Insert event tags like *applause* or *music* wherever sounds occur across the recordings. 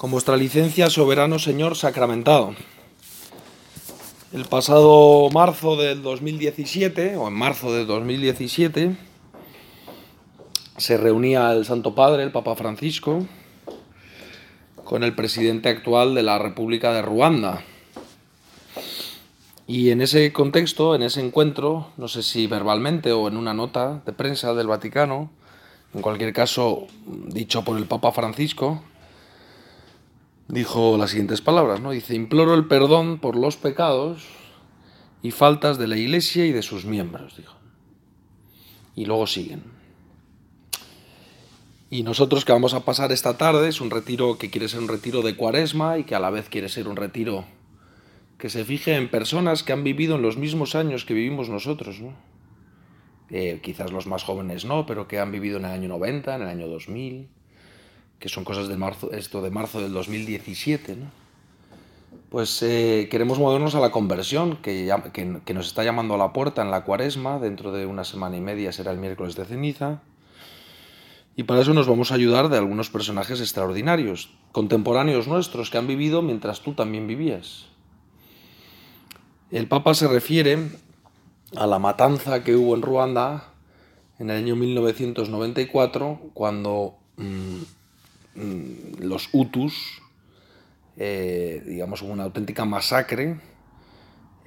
Con vuestra licencia, soberano Señor sacramentado. El pasado marzo del 2017, o en marzo del 2017, se reunía el Santo Padre, el Papa Francisco, con el presidente actual de la República de Ruanda. Y en ese contexto, en ese encuentro, no sé si verbalmente o en una nota de prensa del Vaticano, en cualquier caso dicho por el Papa Francisco, dijo las siguientes palabras, ¿no? Dice, imploro el perdón por los pecados y faltas de la Iglesia y de sus miembros, dijo. Y luego siguen. Y nosotros que vamos a pasar esta tarde es un retiro que quiere ser un retiro de cuaresma y que a la vez quiere ser un retiro que se fije en personas que han vivido en los mismos años que vivimos nosotros, ¿no? Eh, quizás los más jóvenes no, pero que han vivido en el año 90, en el año 2000, que son cosas de marzo, esto de marzo del 2017, ¿no? Pues eh, queremos movernos a la conversión, que, nos está llamando a la puerta en la cuaresma, dentro de una semana y media será el miércoles de ceniza. Y para eso nos vamos a ayudar de algunos personajes extraordinarios, contemporáneos nuestros, que han vivido mientras tú también vivías. El Papa se refiere a la matanza que hubo en Ruanda en el año 1994, cuando mmm, los Hutus, eh, digamos, una auténtica masacre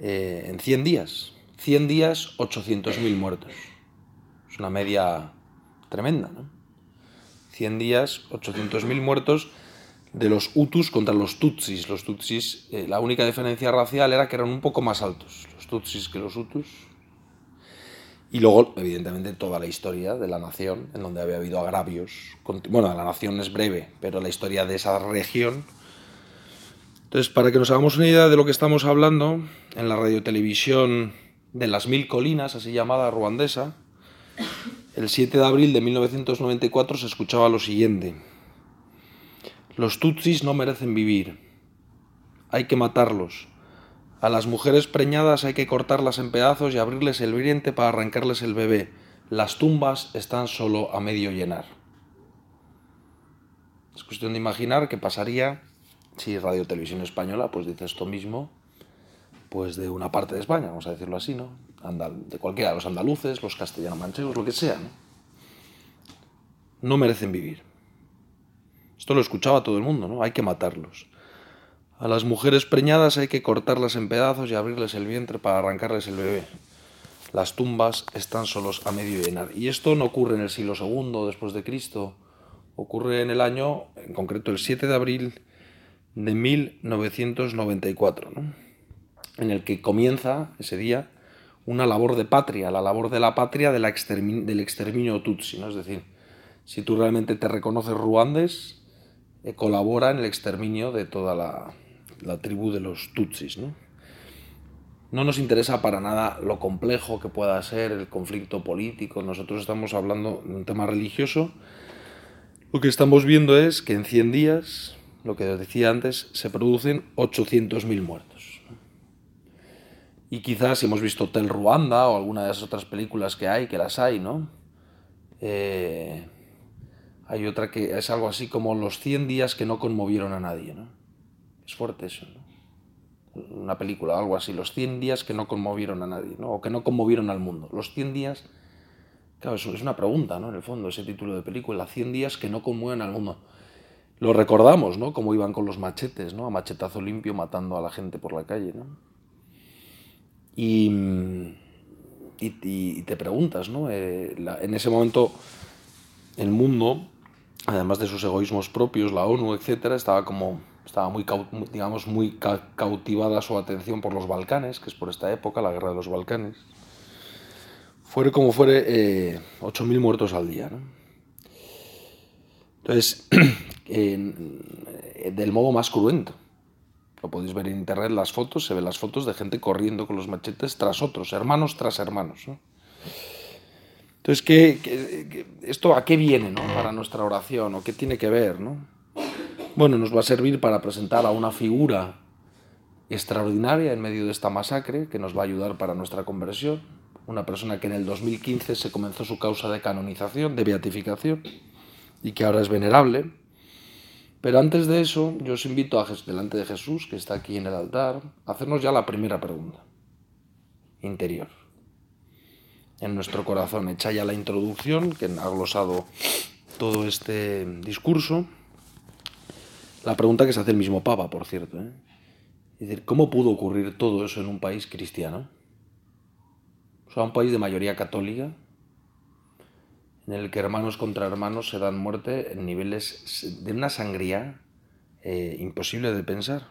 eh, en 100 días. 100 días, 800.000 muertos. Es una media tremenda, ¿no? 100 días, 800.000 muertos de los Hutus contra los Tutsis. Los Tutsis, eh, la única diferencia racial era que eran un poco más altos, los Tutsis que los Hutus. Y luego, evidentemente, toda la historia de la nación, en donde había habido agravios. Bueno, la nación es breve, pero la historia de esa región. Entonces, para que nos hagamos una idea de lo que estamos hablando, en la radiotelevisión de las Mil Colinas, así llamada ruandesa, el 7 de abril de 1994 se escuchaba lo siguiente. Los tutsis no merecen vivir. Hay que matarlos. A las mujeres preñadas hay que cortarlas en pedazos y abrirles el vientre para arrancarles el bebé. Las tumbas están solo a medio llenar. Es cuestión de imaginar qué pasaría si Radio Televisión Española pues dice esto mismo pues de una parte de España, vamos a decirlo así, ¿no? Andal, de cualquiera, los andaluces, los castellano-manchegos, lo que sea, ¿no? No merecen vivir. Esto lo escuchaba todo el mundo, ¿no? Hay que matarlos. A las mujeres preñadas hay que cortarlas en pedazos y abrirles el vientre para arrancarles el bebé. Las tumbas están solos a medio llenar. Y esto no ocurre en el siglo II después de Cristo. Ocurre en el año, en concreto el 7 de abril de 1994, ¿no? en el que comienza ese día una labor de patria, la labor de la patria del exterminio tutsi. ¿no? Es decir, si tú realmente te reconoces ruandes, eh, colabora en el exterminio de toda la, la tribu de los Tutsis. ¿no? no nos interesa para nada lo complejo que pueda ser el conflicto político, nosotros estamos hablando de un tema religioso. Lo que estamos viendo es que en 100 días, lo que decía antes, se producen 800.000 muertos. Y quizás si hemos visto Hotel Ruanda o alguna de esas otras películas que hay, que las hay, ¿no? Eh, hay otra que es algo así como los 100 días que no conmovieron a nadie, ¿no? Es fuerte eso, ¿no? Una película, algo así, los 100 días que no conmovieron a nadie, ¿no? O que no conmovieron al mundo. Los 100 días, claro, es una pregunta, ¿no? En el fondo, ese título de película, 100 días que no conmueven al mundo. Lo recordamos, ¿no? Como iban con los machetes, ¿no? A machetazo limpio matando a la gente por la calle, ¿no? Y, y, te preguntas, ¿no? Eh, en ese momento el mundo, además de sus egoísmos propios, la ONU, etcétera, estaba como estaba muy, digamos, muy cautivada su atención por los Balcanes, que es por esta época, la guerra de los Balcanes. Fuere como fuere, eh, 8.000 muertos al día. ¿no? Entonces, *clears throat* eh, del modo más cruento. Lo podéis ver en internet las fotos, se ven las fotos de gente corriendo con los machetes tras otros, hermanos tras hermanos. ¿no? Entonces, ¿qué, qué, qué, esto a qué viene ¿no? para nuestra oración? ¿O qué tiene que ver? ¿no? Bueno, nos va a servir para presentar a una figura extraordinaria en medio de esta masacre que nos va a ayudar para nuestra conversión. Una persona que en el 2015 se comenzó su causa de canonización, de beatificación, y que ahora es venerable. Pero antes de eso, yo os invito a, delante de Jesús, que está aquí en el altar, a hacernos ya la primera pregunta interior. En nuestro corazón, hecha ya la introducción, que ha glosado todo este discurso, la pregunta que se hace el mismo Papa, por cierto. ¿eh? Es decir, ¿cómo pudo ocurrir todo eso en un país cristiano? O sea, un país de mayoría católica, en el que hermanos contra hermanos se dan muerte en niveles de una sangría eh, imposible de pensar.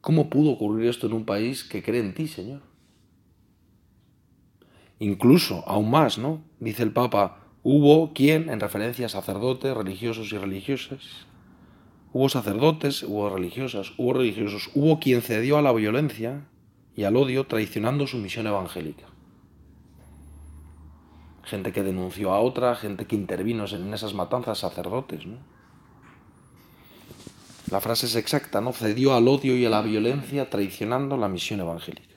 ¿Cómo pudo ocurrir esto en un país que cree en ti, Señor? Incluso, aún más, ¿no? Dice el Papa, hubo quien, en referencia a sacerdotes, religiosos y religiosas, hubo sacerdotes, hubo religiosas, hubo religiosos, hubo quien cedió a la violencia y al odio traicionando su misión evangélica gente que denunció a otra, gente que intervino en esas matanzas, sacerdotes. ¿no? La frase es exacta, ¿no? Cedió al odio y a la violencia traicionando la misión evangélica.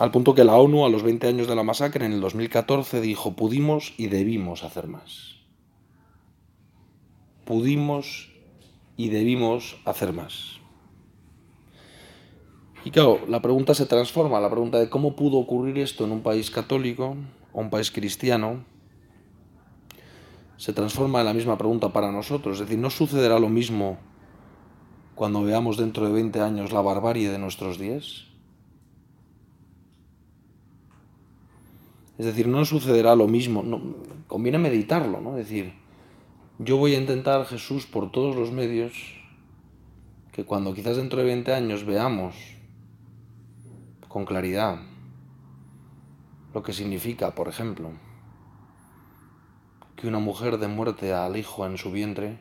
Al punto que la ONU, a los 20 años de la masacre, en el 2014, dijo, pudimos y debimos hacer más. Pudimos y debimos hacer más. Y claro, la pregunta se transforma, la pregunta de cómo pudo ocurrir esto en un país católico o un país cristiano, se transforma en la misma pregunta para nosotros. Es decir, ¿no sucederá lo mismo cuando veamos dentro de 20 años la barbarie de nuestros días? Es decir, no sucederá lo mismo. No, conviene meditarlo, ¿no? Es decir, yo voy a intentar, Jesús, por todos los medios, que cuando quizás dentro de 20 años veamos con claridad lo que significa, por ejemplo, que una mujer de muerte al hijo en su vientre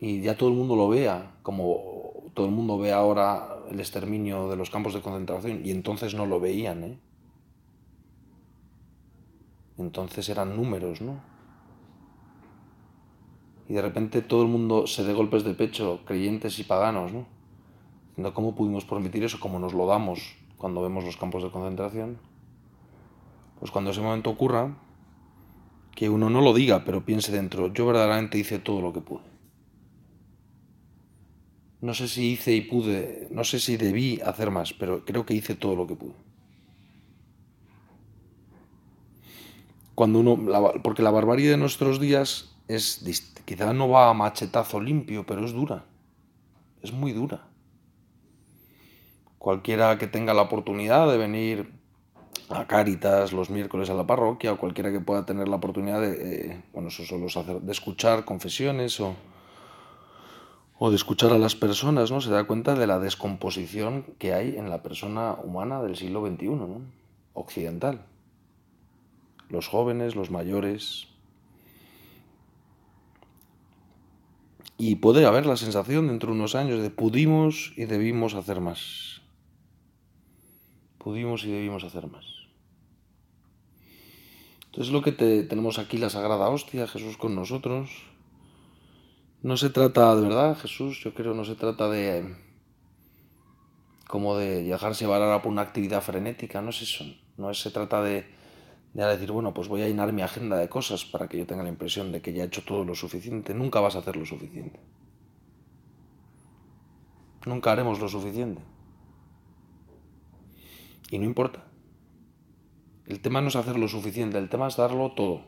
y ya todo el mundo lo vea, como todo el mundo ve ahora el exterminio de los campos de concentración, y entonces no lo veían, ¿eh? Entonces eran números, ¿no? Y de repente todo el mundo se dé golpes de pecho, creyentes y paganos, ¿no? ¿Cómo pudimos permitir eso? ¿Cómo nos lo damos cuando vemos los campos de concentración? Pues cuando ese momento ocurra, que uno no lo diga, pero piense dentro, yo verdaderamente hice todo lo que pude. No sé si hice y pude, no sé si debí hacer más, pero creo que hice todo lo que pude. Cuando uno, porque la barbarie de nuestros días es, quizá no va a machetazo limpio, pero es dura, es muy dura cualquiera que tenga la oportunidad de venir a Cáritas los miércoles a la parroquia o cualquiera que pueda tener la oportunidad de, eh, bueno, eso solo hacer, de escuchar confesiones o, o de escuchar a las personas, ¿no? Se da cuenta de la descomposición que hay en la persona humana del siglo XXI. Occidental. Los jóvenes, los mayores. Y puede haber la sensación dentro de unos años de pudimos y debimos hacer más pudimos y debimos hacer más. Entonces lo que tenemos aquí, la Sagrada Hostia, Jesús con nosotros, no se trata de verdad, Jesús, yo creo, no se trata de como de dejarse llevar por una actividad frenética, no es eso, no se trata de, de decir, bueno, pues voy a llenar mi agenda de cosas para que yo tenga la impresión de que ya he hecho todo lo suficiente, nunca vas a hacer lo suficiente. Nunca haremos lo suficiente. Y no importa. El tema no es hacer lo suficiente, el tema es darlo todo.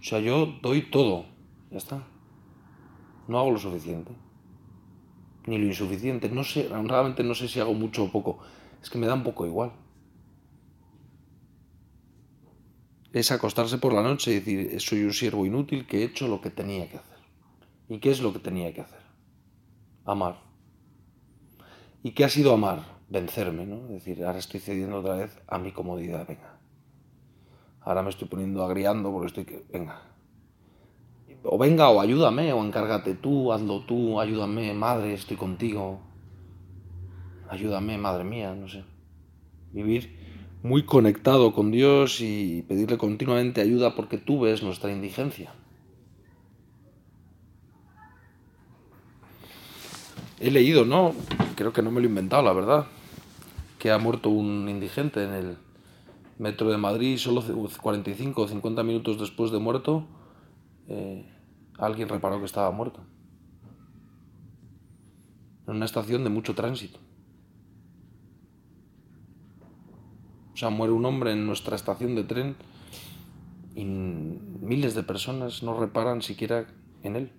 O sea, yo doy todo. Ya está. No hago lo suficiente. Ni lo insuficiente. No sé, realmente no sé si hago mucho o poco. Es que me da un poco igual. Es acostarse por la noche y decir, soy un siervo inútil que he hecho lo que tenía que hacer. ¿Y qué es lo que tenía que hacer? Amar. ¿Y qué ha sido amar? vencerme, ¿no? Es decir, ahora estoy cediendo otra vez a mi comodidad, venga. Ahora me estoy poniendo agriando porque estoy que, venga. O venga, o ayúdame, o encárgate tú, hazlo tú, ayúdame, madre, estoy contigo. Ayúdame, madre mía, no sé. Vivir muy conectado con Dios y pedirle continuamente ayuda porque tú ves nuestra indigencia. He leído, ¿no? Creo que no me lo he inventado, la verdad que ha muerto un indigente en el, metro de Madrid, solo 45 o 50 minutos después de muerto, eh, alguien reparó que estaba muerto. En una estación de mucho tránsito. Sea, muere un hombre en nuestra estación de tren y miles de personas no reparan siquiera en él.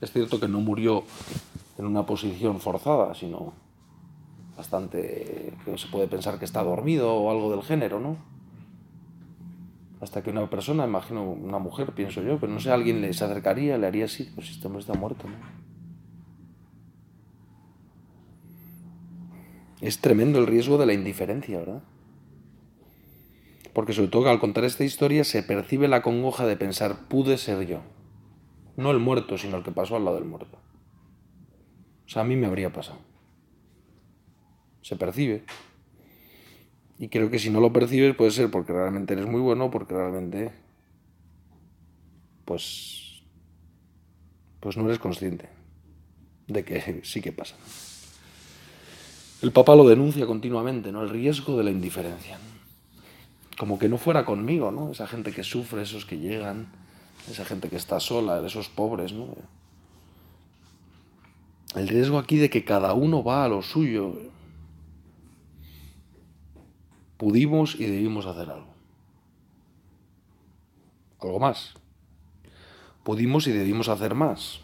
Es cierto que no murió en una posición forzada, sino bastante que se puede pensar que está dormido o algo del género, ¿no? Hasta que una persona, imagino una mujer, pienso yo, pero no sé, alguien le se acercaría, le haría así, pues este hombre está muerto, ¿no? Es tremendo el riesgo de la indiferencia, ¿verdad? Porque sobre todo al contar esta historia se percibe la congoja de pensar, pude ser yo. No el muerto, sino el que pasó al lado del muerto. O sea, a mí me habría pasado. Se percibe. Y creo que si no lo percibes puede ser porque realmente eres muy bueno, porque realmente pues pues no eres consciente de que *laughs* sí que pasa. El Papa lo denuncia continuamente, ¿no? El riesgo de la indiferencia. Como que no fuera conmigo, ¿no? Esa gente que sufre, esos que llegan, esa gente que está sola, esos pobres, ¿no? El riesgo aquí de que cada uno va a lo suyo. Pudimos y debimos hacer algo. Algo más. Pudimos y debimos hacer más.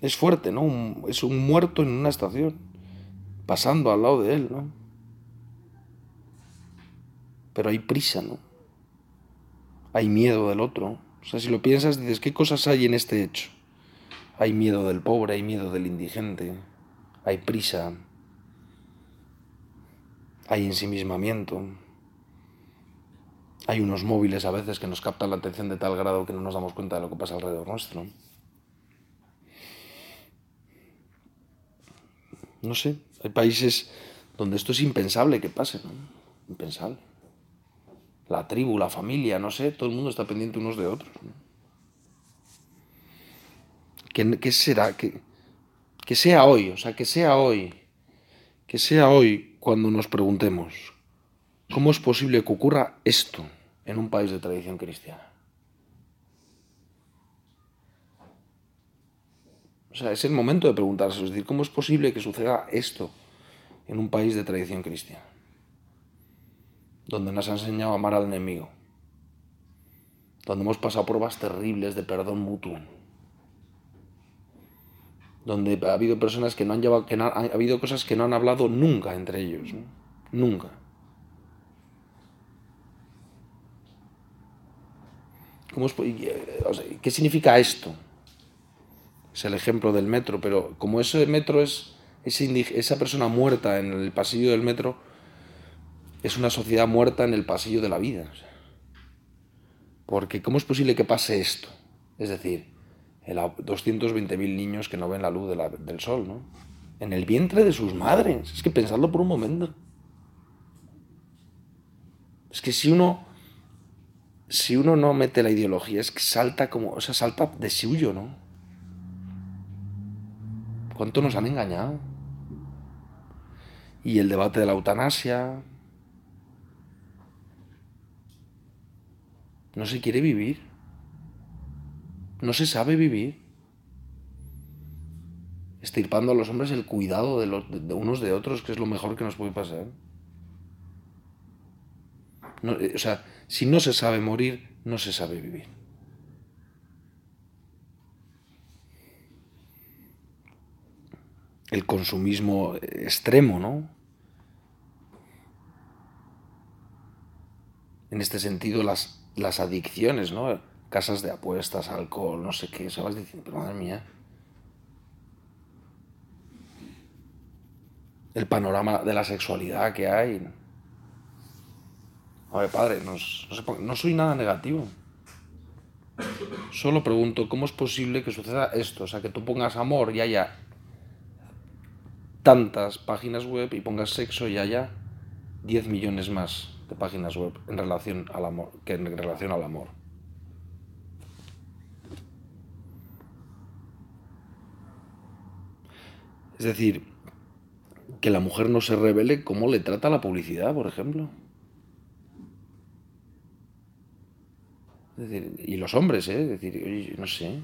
Es fuerte, ¿no? es un muerto en una estación, pasando al lado de él, ¿no? Pero hay prisa, ¿no? Hay miedo del otro. O sea, si lo piensas, dices, ¿qué cosas hay en este hecho? Hay miedo del pobre, hay miedo del indigente, hay prisa, hay ensimismamiento, hay unos móviles a veces que nos captan la atención de tal grado que no nos damos cuenta de lo que pasa alrededor nuestro. No sé, hay países donde esto es impensable que pase, ¿no? Impensable la tribu, la familia, no sé, todo el mundo está pendiente unos de otros. ¿Qué, será? Que, que sea hoy, o sea, que sea hoy, que sea hoy cuando nos preguntemos, ¿cómo es posible que ocurra esto en un país de tradición cristiana? O sea, es el momento de preguntarse, es decir, ¿cómo es posible que suceda esto en un país de tradición cristiana? donde nos ha enseñado a amar al enemigo, donde hemos pasado pruebas terribles de perdón mutuo, donde ha habido personas que no han llevado, que ha habido cosas que no han hablado nunca entre ellos, nunca. ¿Cómo eh, ¿Qué significa esto? Es el ejemplo del metro, pero como ese metro es esa persona muerta en el pasillo del metro, es una sociedad muerta en el pasillo de la vida. Porque ¿cómo es posible que pase esto? Es decir, 220.000 niños que no ven la luz del sol, ¿no? En el vientre de sus madres. Es que pensadlo por un momento. Es que si uno, si uno no mete la ideología, es que salta como, o sea, salta de suyo, ¿no? ¿Cuánto nos han engañado? Y el debate de la eutanasia, No se quiere vivir. No se sabe vivir. Estirpando a los hombres el cuidado de, unos de otros, que es lo mejor que nos puede pasar. Eh, o sea, si no se sabe morir, no se sabe vivir. El consumismo extremo, ¿no? En este sentido, las las adicciones, ¿no? Casas de apuestas, alcohol, no sé qué, se vas diciendo, pero madre mía. El panorama de la sexualidad que hay. A ver, padre, no, no soy nada negativo. Solo pregunto, ¿cómo es posible que suceda esto? O sea, que tú pongas amor y haya tantas páginas web y pongas sexo y haya 10 millones más páginas web en relación al amor, que en relación al amor. Es decir, que la mujer no se revele cómo le trata la publicidad, por ejemplo. y los hombres, ¿eh? Es decir, oye, no sé.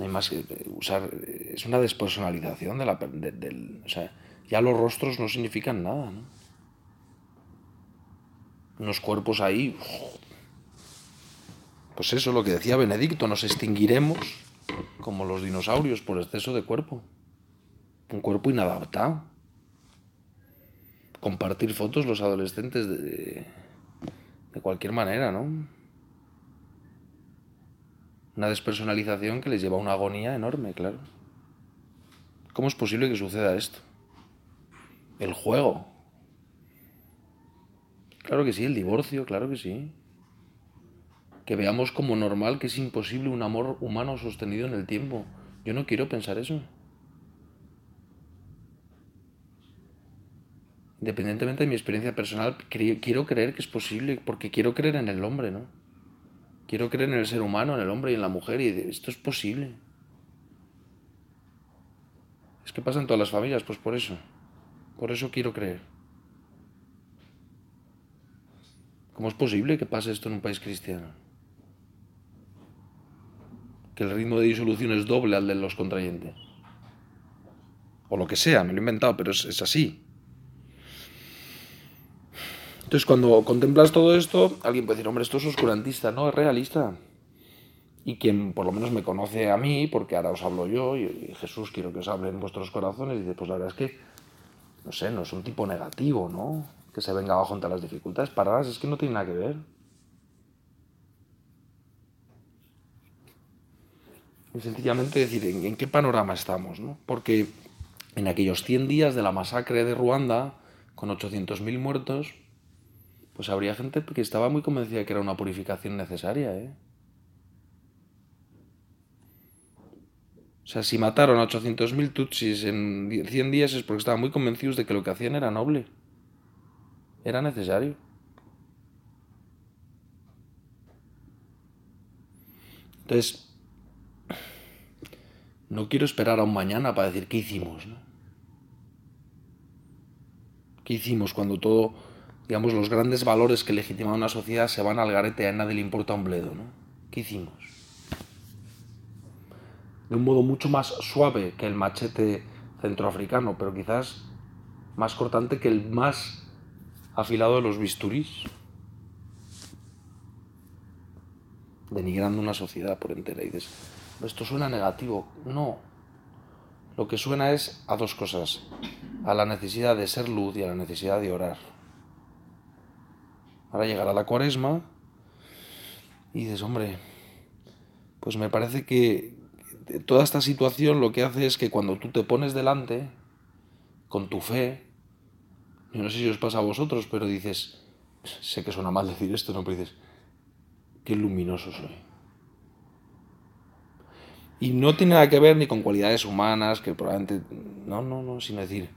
No hay más que usar. Es una despersonalización de la. del, o sea, ya los rostros no significan nada, ¿no? Unos cuerpos ahí. Pues eso, lo que decía Benedicto, nos extinguiremos como los dinosaurios por exceso de cuerpo. Un cuerpo inadaptado. Compartir fotos los adolescentes de, de cualquier manera, ¿no? Una despersonalización que les lleva a una agonía enorme, claro. ¿Cómo es posible que suceda esto? El juego. Claro que sí, el divorcio, claro que sí. Que veamos como normal que es imposible un amor humano sostenido en el tiempo. Yo no quiero pensar eso. independientemente de mi experiencia personal, quiero creer que es posible, porque quiero creer en el hombre, ¿no? Quiero creer en el ser humano, en el hombre y en la mujer, y esto es posible. Es que pasa en todas las familias, pues por eso. Por eso quiero creer. ¿Cómo es posible que pase esto en un país cristiano? Que el ritmo de disolución es doble al de los contrayentes. O lo que sea, me lo he inventado, pero es, es así. Entonces, cuando contemplas todo esto, alguien puede decir, hombre, esto es oscurantista, no, es realista. Y quien por lo menos me conoce a mí, porque ahora os hablo yo, y, Jesús quiero que os hable en vuestros corazones, dice, pues la verdad es que, no sé, no es un tipo negativo, ¿no? Que se venga abajo ante las dificultades, para nada, es que no tiene nada que ver. Y sencillamente decir, ¿en, en qué panorama estamos? ¿no? Porque en aquellos 100 días de la masacre de Ruanda, con 800.000 muertos, pues habría gente que estaba muy convencida de que era una purificación necesaria, ¿eh? O sea, si mataron a 800.000 tutsis en 100 días es porque estaban muy convencidos de que lo que hacían era noble. Era necesario. Entonces, no quiero esperar a un mañana para decir qué hicimos, ¿no? ¿Qué hicimos cuando todo digamos, los grandes valores que legitiman una sociedad se van al garete, a nadie le importa un bledo, ¿no? ¿Qué hicimos? De un modo mucho más suave que el machete centroafricano, pero quizás más cortante que el más afilado de los bisturís. Denigrando una sociedad por entera. Y dices, esto suena negativo. No. Lo que suena es a dos cosas. A la necesidad de ser luz y a la necesidad de orar. Ahora llegará la cuaresma y dices, hombre, pues me parece que toda esta situación lo que hace es que cuando tú te pones delante, con tu fe, yo no sé si os pasa a vosotros, pero dices, sé que suena mal decir esto, ¿no? Pero dices, qué luminoso soy. Y no tiene nada que ver ni con cualidades humanas, que probablemente, no, no, no, sino decir,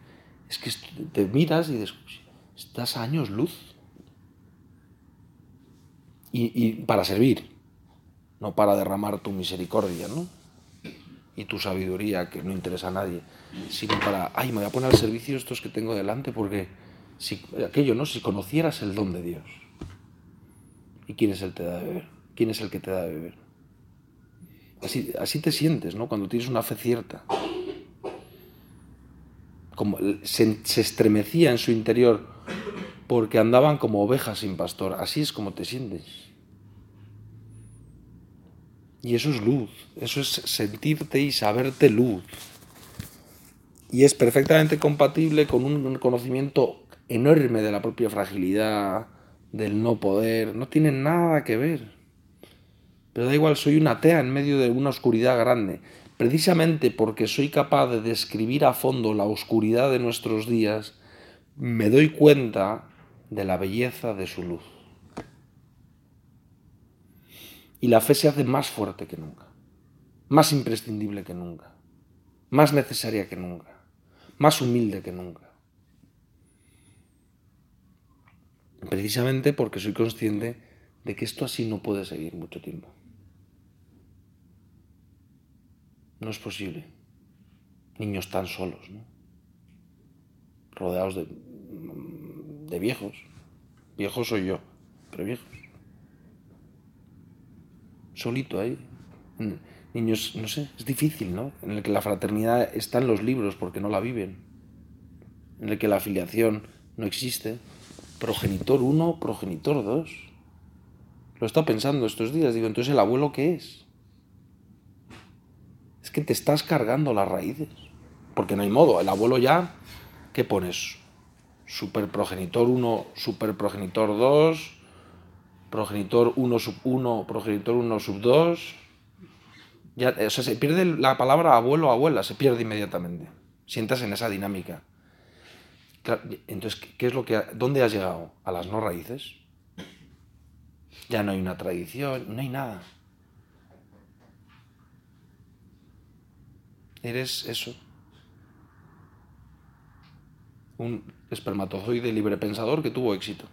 es que te miras y dices, estás años luz y, para servir, no para derramar tu misericordia, ¿no? Y tu sabiduría, que no interesa a nadie, sino para, ay, me voy a poner al servicio estos que tengo delante, porque si, aquello, ¿no? Si conocieras el don de Dios. ¿Y quién es el que te da de beber? ¿Quién es el que te da de beber? Así, así te sientes, ¿no? Cuando tienes una fe cierta. Como se, se estremecía en su interior porque andaban como ovejas sin pastor. Así es como te sientes. Y eso es luz, eso es sentirte y saberte luz. Y es perfectamente compatible con un conocimiento enorme de la propia fragilidad, del no poder. No tiene nada que ver. Pero da igual, soy una atea en medio de una oscuridad grande. Precisamente porque soy capaz de describir a fondo la oscuridad de nuestros días, me doy cuenta de la belleza de su luz. Y la fe se hace más fuerte que nunca, más imprescindible que nunca, más necesaria que nunca, más humilde que nunca. Precisamente porque soy consciente de que esto así no puede seguir mucho tiempo. No es posible. niños tan solos, ¿no? rodeados de, de viejos. Viejos soy yo, pero viejos. Solito ahí. Niños, no sé, es difícil, ¿no? En el que la fraternidad está en los libros porque no la viven. En el que la afiliación no existe. Progenitor 1, progenitor 2. Lo estado pensando estos días. Digo, entonces el abuelo qué es? Es que te estás cargando las raíces. Porque no hay modo. El abuelo ya, ¿qué pones? Superprogenitor 1, superprogenitor 2, progenitor 1 sub 1, progenitor 1 sub 2. Ya, o sea, se pierde la palabra abuelo o abuela, se pierde inmediatamente. Sientas en esa dinámica. Entonces, ¿qué es lo que, ¿dónde has llegado? A las no raíces. Ya no hay una tradición, no hay nada. Eres eso. Un espermatozoide libre pensador que tuvo éxito.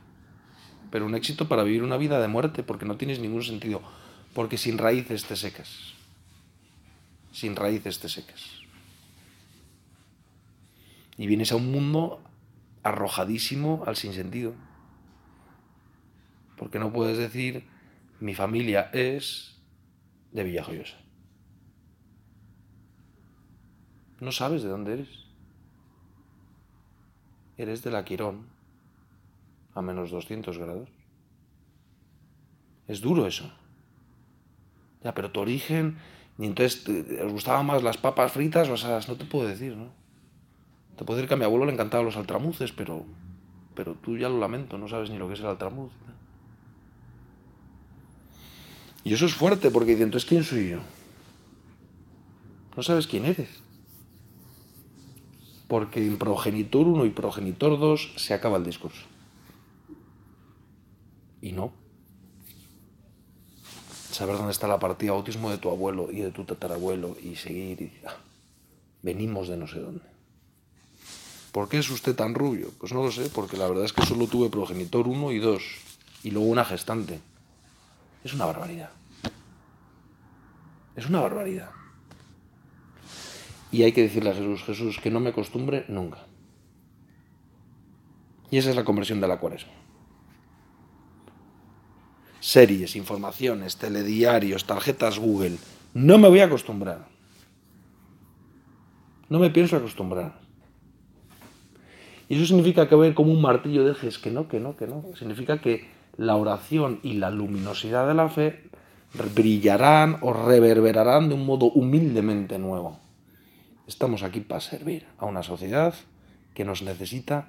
Pero un éxito para vivir una vida de muerte, porque no tienes ningún sentido. Porque sin raíces te secas. Sin raíces te secas. Y vienes a un mundo arrojadísimo al sinsentido. Porque no puedes decir, mi familia es de Villajoyosa. No sabes de dónde eres. Eres de la Quirón, a menos 200 grados. Es duro eso. Ya, pero tu origen, y entonces os gustaban más las papas fritas o asadas, no te puedo decir, ¿no? Te puedo decir que a mi abuelo le encantaban los altramuces, pero, pero tú ya lo lamento, no sabes ni lo que es el altramuz. Y eso es fuerte, porque entonces, ¿quién soy yo? No sabes quién eres. Porque en progenitor 1 y progenitor 2 se acaba el discurso. Y no. Saber dónde está la partida bautismo de tu abuelo y de tu tatarabuelo y seguir. Y, ah, venimos de no sé dónde. ¿Por qué es usted tan rubio? Pues no lo sé, porque la verdad es que solo tuve progenitor 1 y 2 y luego una gestante. Es una barbaridad. Es una barbaridad. Y hay que decirle a Jesús, Jesús, que no me acostumbre nunca. Y esa es la conversión de la cuaresma. Series, informaciones, telediarios, tarjetas Google. No me voy a acostumbrar. No me pienso acostumbrar. Y eso significa que voy a como un martillo de ejes, que no, que no, que no. Significa que la oración y la luminosidad de la fe brillarán o reverberarán de un modo humildemente nuevo. Estamos aquí para servir a una sociedad que nos necesita,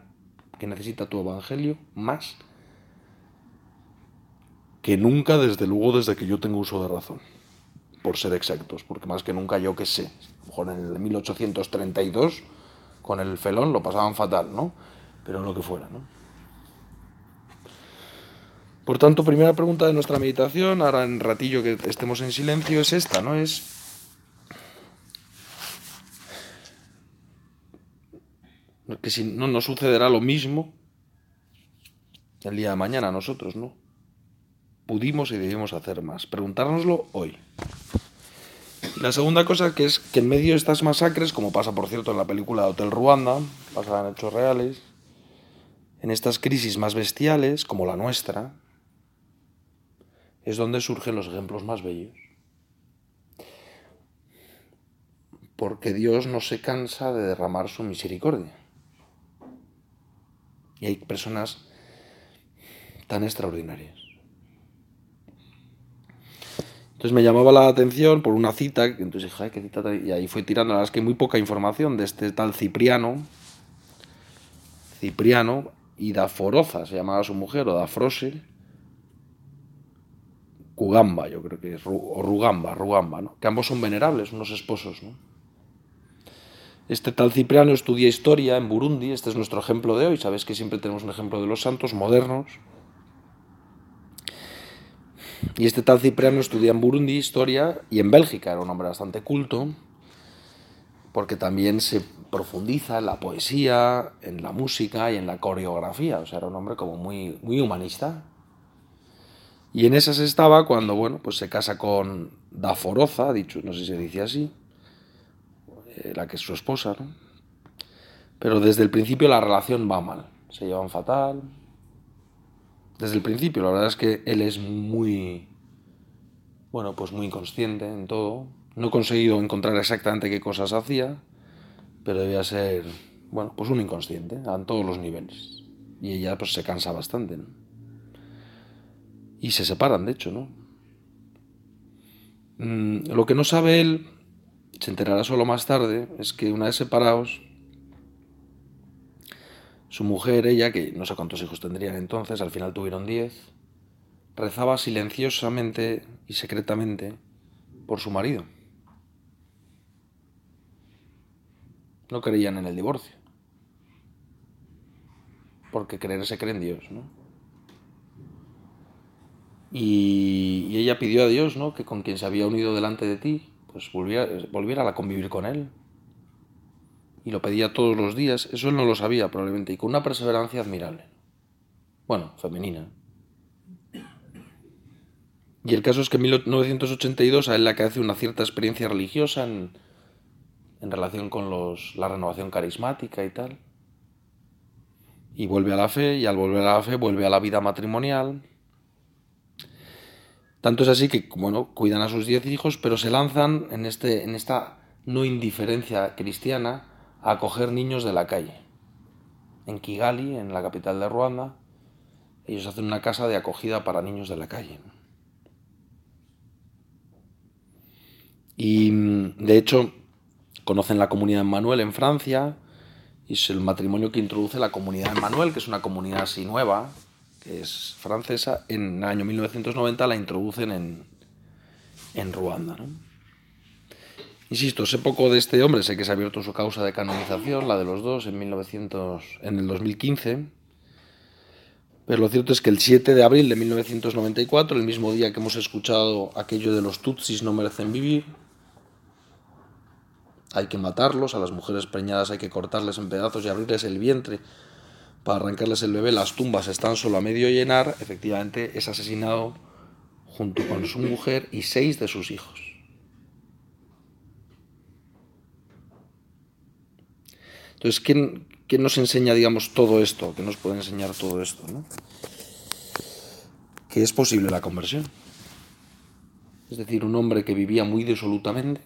que necesita tu evangelio más que nunca, desde luego, desde que yo tengo uso de razón, por ser exactos, porque más que nunca yo que sé, a lo mejor en el 1832 con el felón lo pasaban fatal, ¿no? Pero lo que fuera, ¿no? Por tanto, primera pregunta de nuestra meditación, ahora en ratillo que estemos en silencio, es esta, ¿no? Es que si no nos sucederá lo mismo el día de mañana nosotros, ¿no? Pudimos y debimos hacer más. Preguntárnoslo hoy. La segunda cosa que es que en medio de estas masacres, como pasa por cierto en la película Hotel Ruanda, basada en hechos reales, en estas crisis más bestiales, como la nuestra, es donde surgen los ejemplos más bellos. Porque Dios no se cansa de derramar su misericordia. Y hay personas tan extraordinarias. Entonces me llamaba la atención por una cita, entonces dije, ¿qué cita? Y ahí fue tirando, la verdad es que muy poca información de este tal Cipriano, Cipriano y Daforoza, se llamaba su mujer, o Dafrosel, Cugamba, yo creo que es, o Rugamba, Rugamba, ¿no? que ambos son venerables, unos esposos. ¿no? Este tal Cipriano estudia historia en Burundi, este es nuestro ejemplo de hoy, sabes que siempre tenemos un ejemplo de los santos modernos, y este tal Cipriano estudia en Burundi historia y en Bélgica, era un hombre bastante culto, porque también se profundiza en la poesía, en la música y en la coreografía, o sea, era un hombre como muy, muy humanista. Y en esas estaba cuando, bueno, pues se casa con Daforoza, dicho, no sé si se dice así, eh, la que es su esposa, ¿no? Pero desde el principio la relación va mal, se llevan fatal. Desde el principio, la verdad es que él es muy, bueno, pues muy inconsciente en todo. No he conseguido encontrar exactamente qué cosas hacía, pero debía ser, bueno, pues un inconsciente a todos los niveles. Y ella pues se cansa bastante, ¿no? Y se separan, de hecho, ¿no? Mm, lo que no sabe él, se enterará solo más tarde, es que una vez separados, su mujer, ella, que no sé cuántos hijos tendrían entonces, al final tuvieron diez, rezaba silenciosamente y secretamente por su marido. No creían en el divorcio. Porque creer se cree en Dios, ¿no? Y, ella pidió a Dios, ¿no? Que con quien se había unido delante de ti, pues volviera, volviera a convivir con él. Y lo pedía todos los días. Eso él no lo sabía probablemente. Y con una perseverancia admirable. Bueno, femenina. Y el caso es que en 1982 a él le hace una cierta experiencia religiosa en, relación con los, la renovación carismática y tal. Y vuelve a la fe, y al volver a la fe vuelve a la vida matrimonial. Tanto es así que, bueno, cuidan a sus diez hijos, pero se lanzan en, este, en esta no indiferencia cristiana a acoger niños de la calle. En Kigali, en la capital de Ruanda, ellos hacen una casa de acogida para niños de la calle. Y de hecho, conocen la comunidad Manuel en Francia, y es el matrimonio que introduce la comunidad Manuel, que es una comunidad así nueva, que es francesa. En el año 1990 la introducen en, en Ruanda. Insisto, sé poco de este hombre, sé que se ha abierto su causa de canonización, la de los dos, en, 1900, en el 2015. Pero lo cierto es que el 7 de abril de 1994, el mismo día que hemos escuchado aquello de los Tutsis no merecen vivir, hay que matarlos, a las mujeres preñadas hay que cortarles en pedazos y abrirles el vientre para arrancarles el bebé, las tumbas están solo a medio llenar, efectivamente es asesinado junto con su mujer y seis de sus hijos. Entonces, ¿quién, nos enseña, digamos, todo esto? ¿Qué nos puede enseñar todo esto? Que es posible la conversión. Es decir, un hombre que vivía muy disolutamente,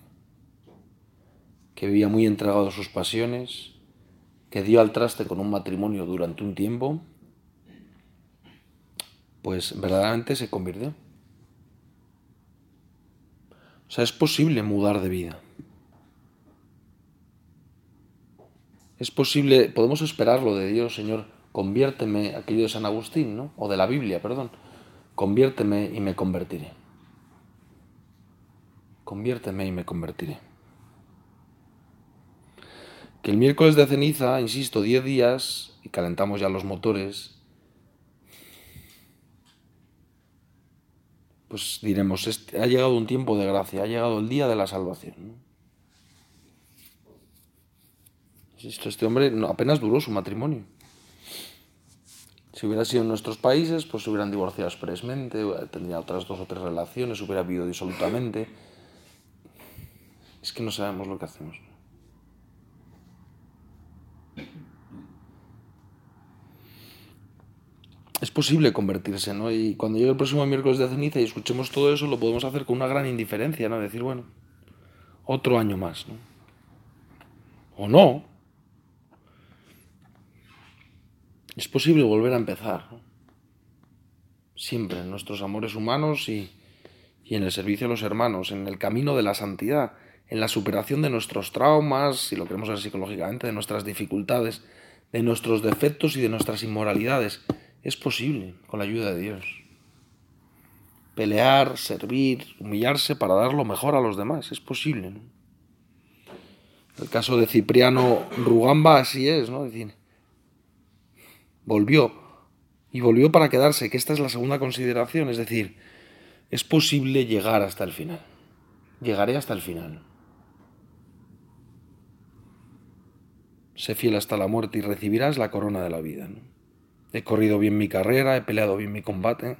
que vivía muy entregado a sus pasiones, que dio al traste con un matrimonio durante un tiempo, pues verdaderamente se convirtió. O sea, es posible mudar de vida. Es posible, podemos esperarlo de Dios, Señor, conviérteme, aquello de San Agustín, ¿no? O de la Biblia, perdón. Conviérteme y me convertiré. Conviérteme y me convertiré que el miércoles de ceniza, insisto, 10 días y calentamos ya los motores, pues diremos, este, ha llegado un tiempo de gracia, ha llegado el día de la salvación. Insisto, este hombre apenas duró su matrimonio. Si hubiera sido en nuestros países, pues se hubieran divorciado expresamente, tendría otras dos o tres relaciones, hubiera habido disolutamente. Es que no sabemos lo que hacemos. es posible convertirse, ¿no? Y cuando llegue el próximo miércoles de ceniza y escuchemos todo eso, lo podemos hacer con una gran indiferencia, ¿no? Decir, bueno, otro año más, ¿no? O no. Es posible volver a empezar. Siempre en nuestros amores humanos y, y en el servicio a los hermanos, en el camino de la santidad, en la superación de nuestros traumas, si lo queremos ver psicológicamente, de nuestras dificultades, de nuestros defectos y de nuestras inmoralidades es posible con la ayuda de Dios. Pelear, servir, humillarse para dar lo mejor a los demás, es posible. El caso de Cipriano Rugamba así es, ¿no? decir, volvió y volvió para quedarse, que esta es la segunda consideración, es decir, es posible llegar hasta el final. Llegaré hasta el final. Sé fiel hasta la muerte y recibirás la corona de la vida. ¿no? He corrido bien mi carrera, he peleado bien mi combate.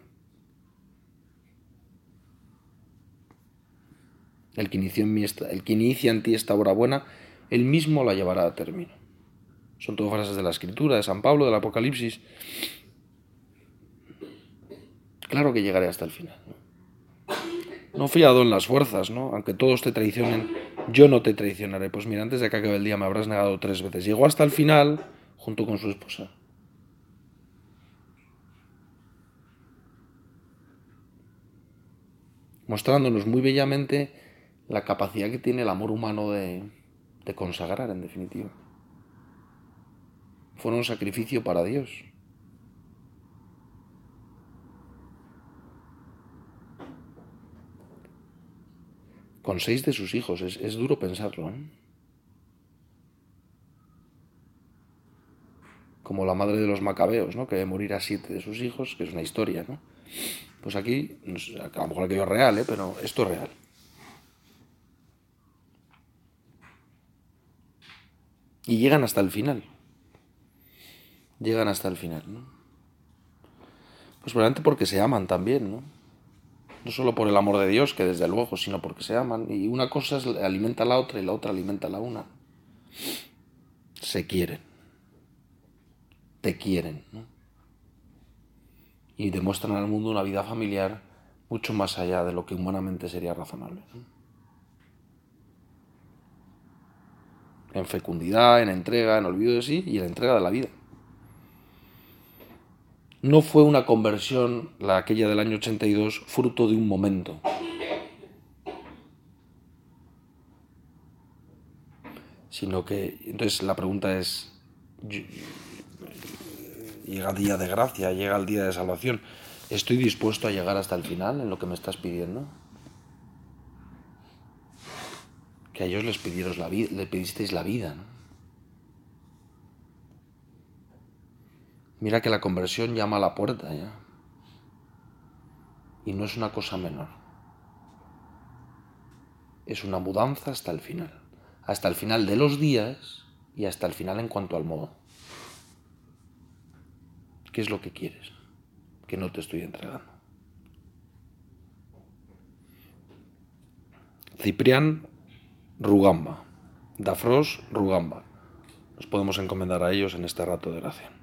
El que, inicia en, el que inicia en ti esta obra buena, Él mismo la llevará a término. Son todas frases de la Escritura, de San Pablo, del Apocalipsis. Claro que llegaré hasta el final. No, fiado en las fuerzas, ¿no? Aunque todos te traicionen, yo no te traicionaré. Pues mira, antes de que acabe el día me habrás negado tres veces. Llegó hasta el final junto con su esposa. Mostrándonos muy bellamente la capacidad que tiene el amor humano de, consagrar, en definitiva. Fue un sacrificio para Dios. Con seis de sus hijos, es, duro pensarlo. ¿eh? Como la madre de los macabeos, ¿no? que debe morir a siete de sus hijos, que es una historia. ¿no? Pues aquí, a lo mejor aquello es real, ¿eh? pero esto es real. Y llegan hasta el final. Llegan hasta el final, ¿no? Pues probablemente porque se aman también, ¿no? No solo por el amor de Dios, que desde luego, sino porque se aman. Y una cosa alimenta a la otra y la otra alimenta a la una. Se quieren. Te quieren, ¿no? Y demuestran al mundo una vida familiar mucho más allá de lo que humanamente sería razonable. en fecundidad, en entrega, en olvido de sí y en entrega de la vida. No fue una conversión, la aquella del año 82, fruto de un momento. Sino que, entonces la pregunta es, llega el día de gracia, llega el día de salvación, ¿estoy dispuesto a llegar hasta el final en lo que me estás pidiendo? que a ellos les, pidieron la vida, le pedisteis la vida. Mira que la conversión llama a la puerta ya. Y no es una cosa menor. Es una mudanza hasta el final. Hasta el final de los días y hasta el final en cuanto al modo. ¿Qué es lo que quieres? Que no te estoy entregando. Ciprián Rugamba. Dafros Rugamba. Nos podemos encomendar a ellos en este rato de gracia.